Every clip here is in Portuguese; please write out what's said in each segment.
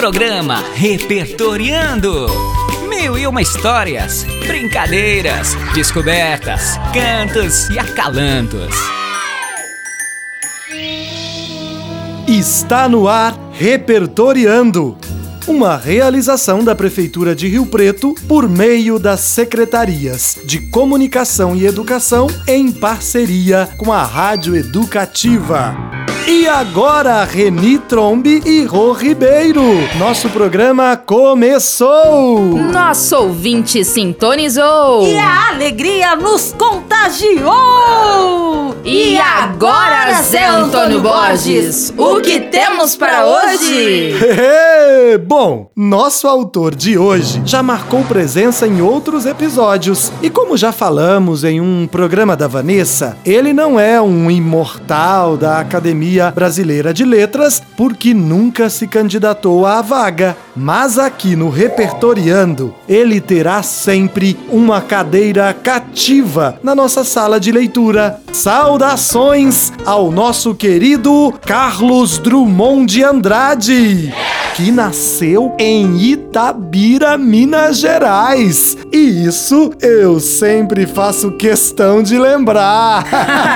Programa Repertoriando. Mil e uma histórias, brincadeiras, descobertas, cantos e acalantos. Está no ar Repertoriando. Uma realização da Prefeitura de Rio Preto por meio das secretarias de Comunicação e Educação em parceria com a Rádio Educativa. E agora, Reni Trombe e Rô Ribeiro. Nosso programa começou! Nosso ouvinte sintonizou! E a alegria nos contagiou! E agora, Zé Antônio Borges, o que temos para hoje? Bom, nosso autor de hoje já marcou presença em outros episódios. E como já falamos em um programa da Vanessa, ele não é um imortal da Academia Brasileira de Letras porque nunca se candidatou à vaga. Mas aqui no Repertoriando, ele terá sempre uma cadeira cativa na nossa sala de leitura. Saudações ao nosso querido Carlos Drummond de Andrade, que nasceu em Itabira, Minas Gerais. E isso eu sempre faço questão de lembrar.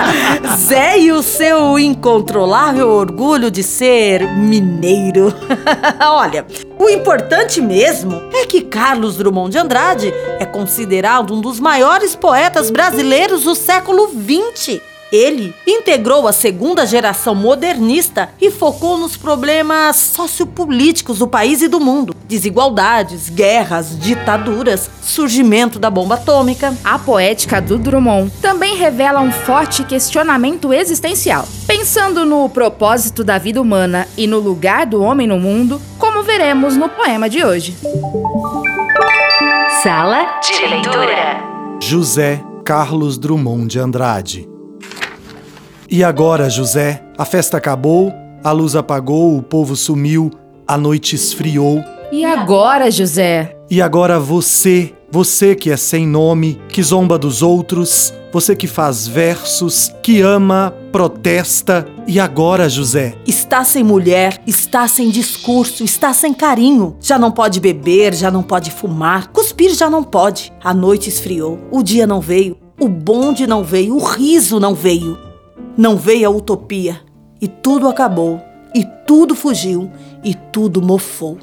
Zé e o seu incontrolável orgulho de ser mineiro. Olha, o importante mesmo é que Carlos Drummond de Andrade é considerado um dos maiores poetas brasileiros do século XX. Ele integrou a segunda geração modernista e focou nos problemas sociopolíticos do país e do mundo: desigualdades, guerras, ditaduras, surgimento da bomba atômica. A poética do Drummond também revela um forte questionamento existencial. Pensando no propósito da vida humana e no lugar do homem no mundo, como veremos no poema de hoje. Sala de leitura. José Carlos Drummond de Andrade e agora, José? A festa acabou, a luz apagou, o povo sumiu, a noite esfriou. E agora, José? E agora você, você que é sem nome, que zomba dos outros, você que faz versos, que ama, protesta. E agora, José? Está sem mulher, está sem discurso, está sem carinho. Já não pode beber, já não pode fumar, cuspir já não pode. A noite esfriou, o dia não veio, o bonde não veio, o riso não veio. Não veio a utopia, e tudo acabou, e tudo fugiu, e tudo mofou.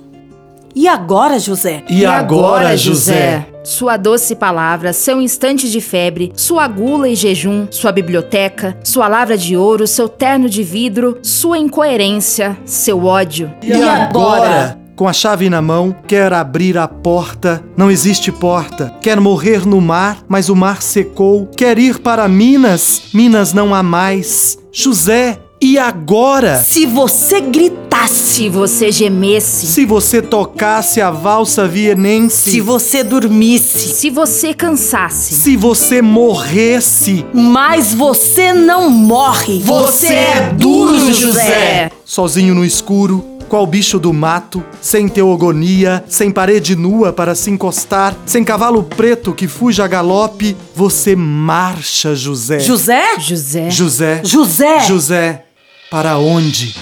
E agora, José? E, agora, José? Sua doce palavra, seu instante de febre, sua gula e jejum, sua biblioteca, sua lavra de ouro, seu terno de vidro, sua incoerência, seu ódio. E, e agora? Com a chave na mão, quer abrir a porta, não existe porta. Quer morrer no mar, mas o mar secou. Quer ir para Minas, Minas não há mais. José, e agora? Se você gritasse, se você gemesse, se você tocasse a valsa vienense, se você dormisse, se você cansasse, se você morresse, mas você não morre. Você é duro, José. Sozinho no escuro, qual bicho do mato, sem teogonia, sem parede nua para se encostar, sem cavalo preto que fuja a galope, você marcha, José. José? José. José. José. José. Para onde?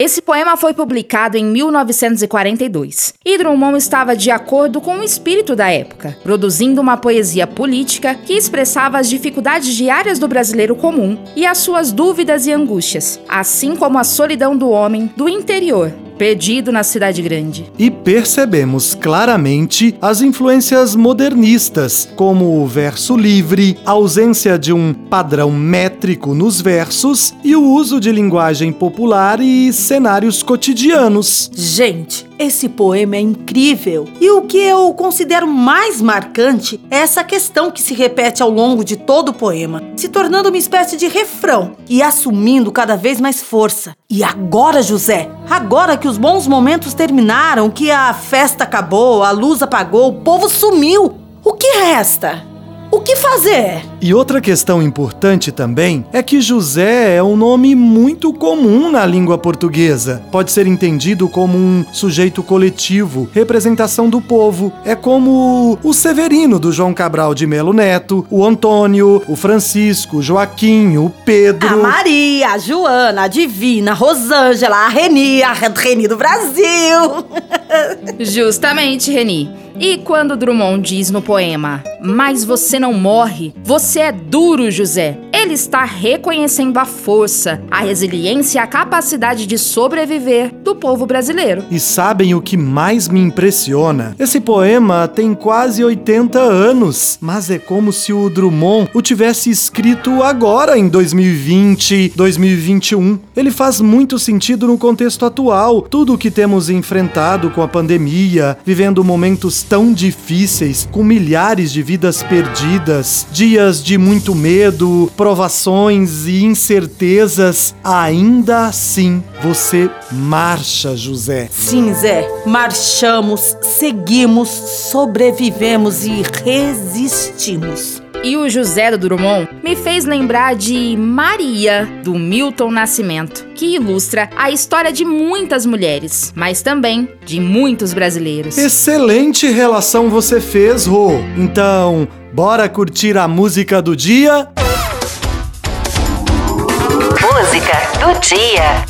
Esse poema foi publicado em 1942 e Drummond estava de acordo com o espírito da época, produzindo uma poesia política que expressava as dificuldades diárias do brasileiro comum e as suas dúvidas e angústias, assim como a solidão do homem do interior, perdido na cidade grande. E percebemos claramente as influências modernistas, como o verso livre, a ausência de um padrão métrico nos versos e o uso de linguagem popular e cenários cotidianos. Gente, esse poema é incrível. E o que eu considero mais marcante é essa questão que se repete ao longo de todo o poema, se tornando uma espécie de refrão e assumindo cada vez mais força. E agora, José, agora que os bons momentos terminaram, que a festa acabou, a luz apagou, o povo sumiu, o que resta? O que fazer? E outra questão importante também é que José é um nome muito comum na língua portuguesa. Pode ser entendido como um sujeito coletivo, representação do povo. É como o Severino do João Cabral de Melo Neto, o Antônio, o Francisco, o Joaquim, o Pedro. A Maria, a Joana, a Divina, a Rosângela, a Reni, a Reni do Brasil. Justamente, Reni. E quando Drummond diz no poema: Mas você não morre, você é duro, José. Ele está reconhecendo a força, a resiliência e a capacidade de sobreviver do povo brasileiro. E sabem o que mais me impressiona? Esse poema tem quase 80 anos, mas é como se o Drummond o tivesse escrito agora em 2020, 2021. Ele faz muito sentido no contexto atual, tudo o que temos enfrentado com a pandemia, vivendo momentos tão difíceis, com milhares de vidas perdidas, dias de muito medo, provações e incertezas, ainda assim você marcha, José. Sim, Zé. Marchamos, seguimos, sobrevivemos e resistimos. E o José do Drummond me fez lembrar de Maria, do Milton Nascimento, que ilustra a história de muitas mulheres, mas também de muitos brasileiros. Excelente relação você fez, Rô. Então, bora curtir a música do dia? Música do dia.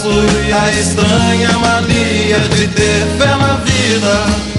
possui a estranha mania de ter fé na vida.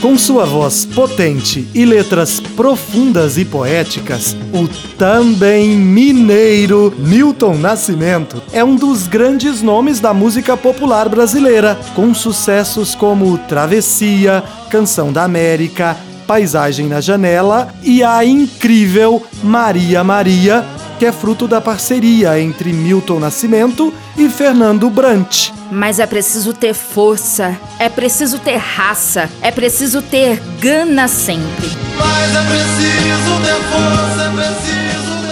Com sua voz potente e letras profundas e poéticas, o também mineiro Milton Nascimento é um dos grandes nomes da música popular brasileira, com sucessos como Travessia, Canção da América, Paisagem na Janela e a incrível Maria Maria, que é fruto da parceria entre Milton Nascimento e Fernando Brant. Mas é preciso ter força, é preciso ter raça, é preciso ter gana sempre. Mas é preciso ter força, é preciso.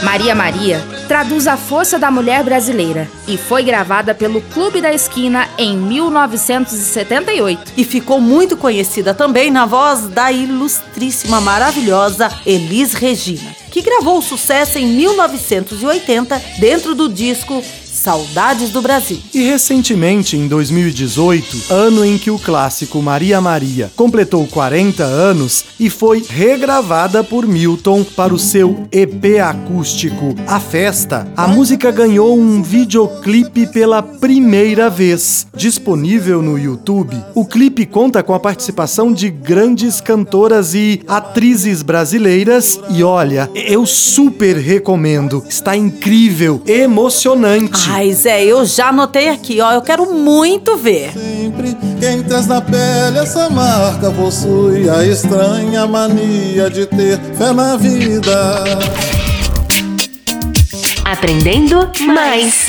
Maria Maria traduz a força da mulher brasileira e foi gravada pelo Clube da Esquina em 1978. E ficou muito conhecida também na voz da ilustríssima, maravilhosa Elis Regina, que gravou o sucesso em 1980 dentro do disco Saudades do Brasil. E recentemente, em 2018, ano em que o clássico Maria Maria completou 40 anos e foi regravada por Milton para o seu EP acústico A Festa, a música ganhou um videoclipe pela primeira vez. Disponível no YouTube, o clipe conta com a participação de grandes cantoras e atrizes brasileiras e olha, eu super recomendo. Está incrível, emocionante. Ai, Zé, eu já anotei aqui, ó. Eu quero muito ver. Sempre quem traz na pele essa marca possui a estranha mania de ter fé na vida. Aprendendo mais.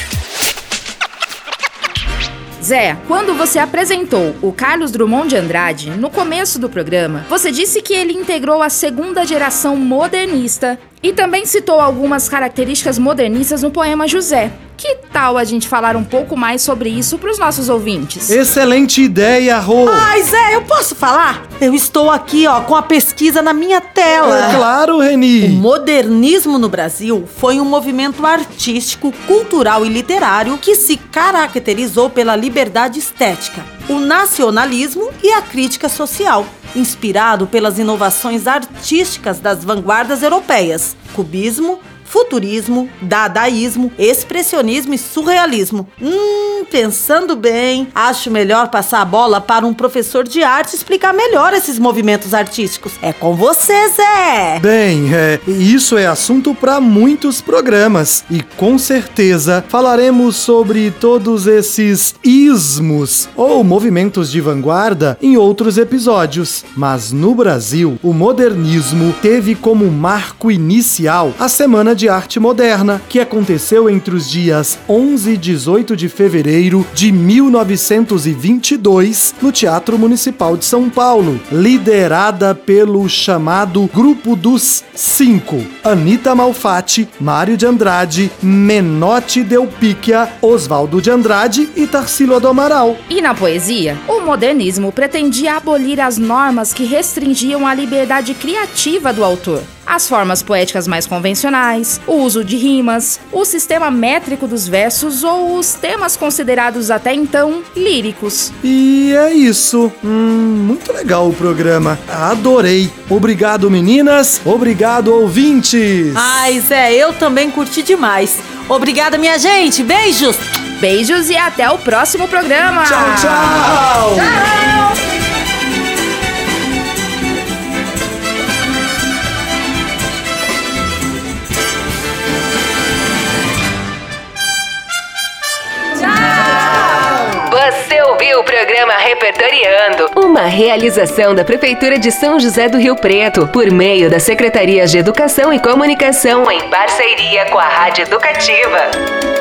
Zé, quando você apresentou o Carlos Drummond de Andrade no começo do programa, você disse que ele integrou a segunda geração modernista E também citou algumas características modernistas no poema José. Que tal a gente falar um pouco mais sobre isso para os nossos ouvintes? Excelente ideia, Rô! Ai, Zé, eu posso falar? Eu estou aqui, ó, com a pesquisa na minha tela. É claro, O Reni! modernismo no Brasil foi um movimento artístico, cultural e literário que se caracterizou pela liberdade estética, o nacionalismo e a crítica social, inspirado pelas inovações artísticas das vanguardas europeias, cubismo, futurismo, dadaísmo, expressionismo e surrealismo. Hum, pensando bem, acho melhor passar a bola para um professor de arte explicar melhor esses movimentos artísticos. É com você, Zé! Bem, é, isso é assunto para muitos programas e com certeza falaremos sobre todos esses ismos ou movimentos de vanguarda em outros episódios. Mas no Brasil, o modernismo teve como marco inicial a Semana de Arte Moderna, que aconteceu entre os dias 11 e 18 de fevereiro de 1922 no Teatro Municipal de São Paulo, liderada pelo chamado Grupo dos Cinco: Anita Malfatti, Mário de Andrade, Menotti Delpicchia, Oswaldo de Andrade e Tarsilo do Amaral. E na poesia, o modernismo pretendia abolir as normas que restringiam a liberdade criativa do autor. As formas poéticas mais convencionais, o uso de rimas, o sistema métrico dos versos ou os temas considerados até então líricos. E é isso. Hum, muito legal o programa. Adorei. Obrigado, meninas. Obrigado, ouvintes. Ai, Zé, eu também curti demais. Obrigada, minha gente. Beijos! Beijos e até o próximo programa! Tchau, tchau. Você programa Repertoriando, uma realização da Prefeitura de São José do Rio Preto, por meio das Secretarias de Educação e Comunicação, em parceria com a Rádio Educativa.